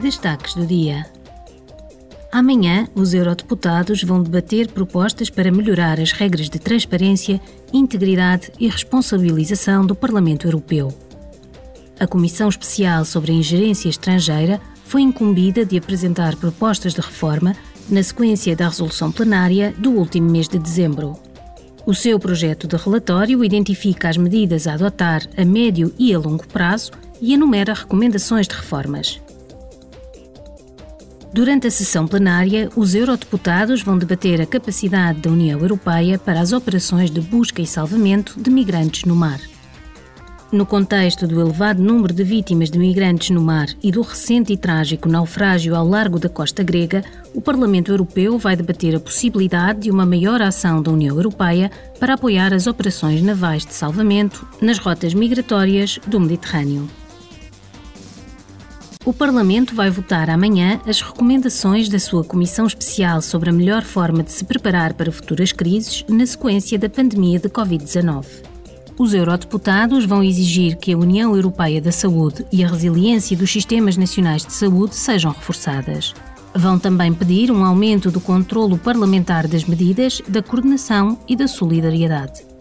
Destaques do dia. Amanhã, os eurodeputados vão debater propostas para melhorar as regras de transparência, integridade e responsabilização do Parlamento Europeu. A Comissão Especial sobre a Ingerência Estrangeira foi incumbida de apresentar propostas de reforma na sequência da resolução plenária do último mês de dezembro. O seu projeto de relatório identifica as medidas a adotar a médio e a longo prazo e enumera recomendações de reformas. Durante a sessão plenária, os eurodeputados vão debater a capacidade da União Europeia para as operações de busca e salvamento de migrantes no mar. No contexto do elevado número de vítimas de migrantes no mar e do recente e trágico naufrágio ao largo da costa grega, o Parlamento Europeu vai debater a possibilidade de uma maior ação da União Europeia para apoiar as operações navais de salvamento nas rotas migratórias do Mediterrâneo. O Parlamento vai votar amanhã as recomendações da sua Comissão Especial sobre a melhor forma de se preparar para futuras crises na sequência da pandemia de Covid-19. Os eurodeputados vão exigir que a União Europeia da Saúde e a resiliência dos sistemas nacionais de saúde sejam reforçadas. Vão também pedir um aumento do controlo parlamentar das medidas, da coordenação e da solidariedade.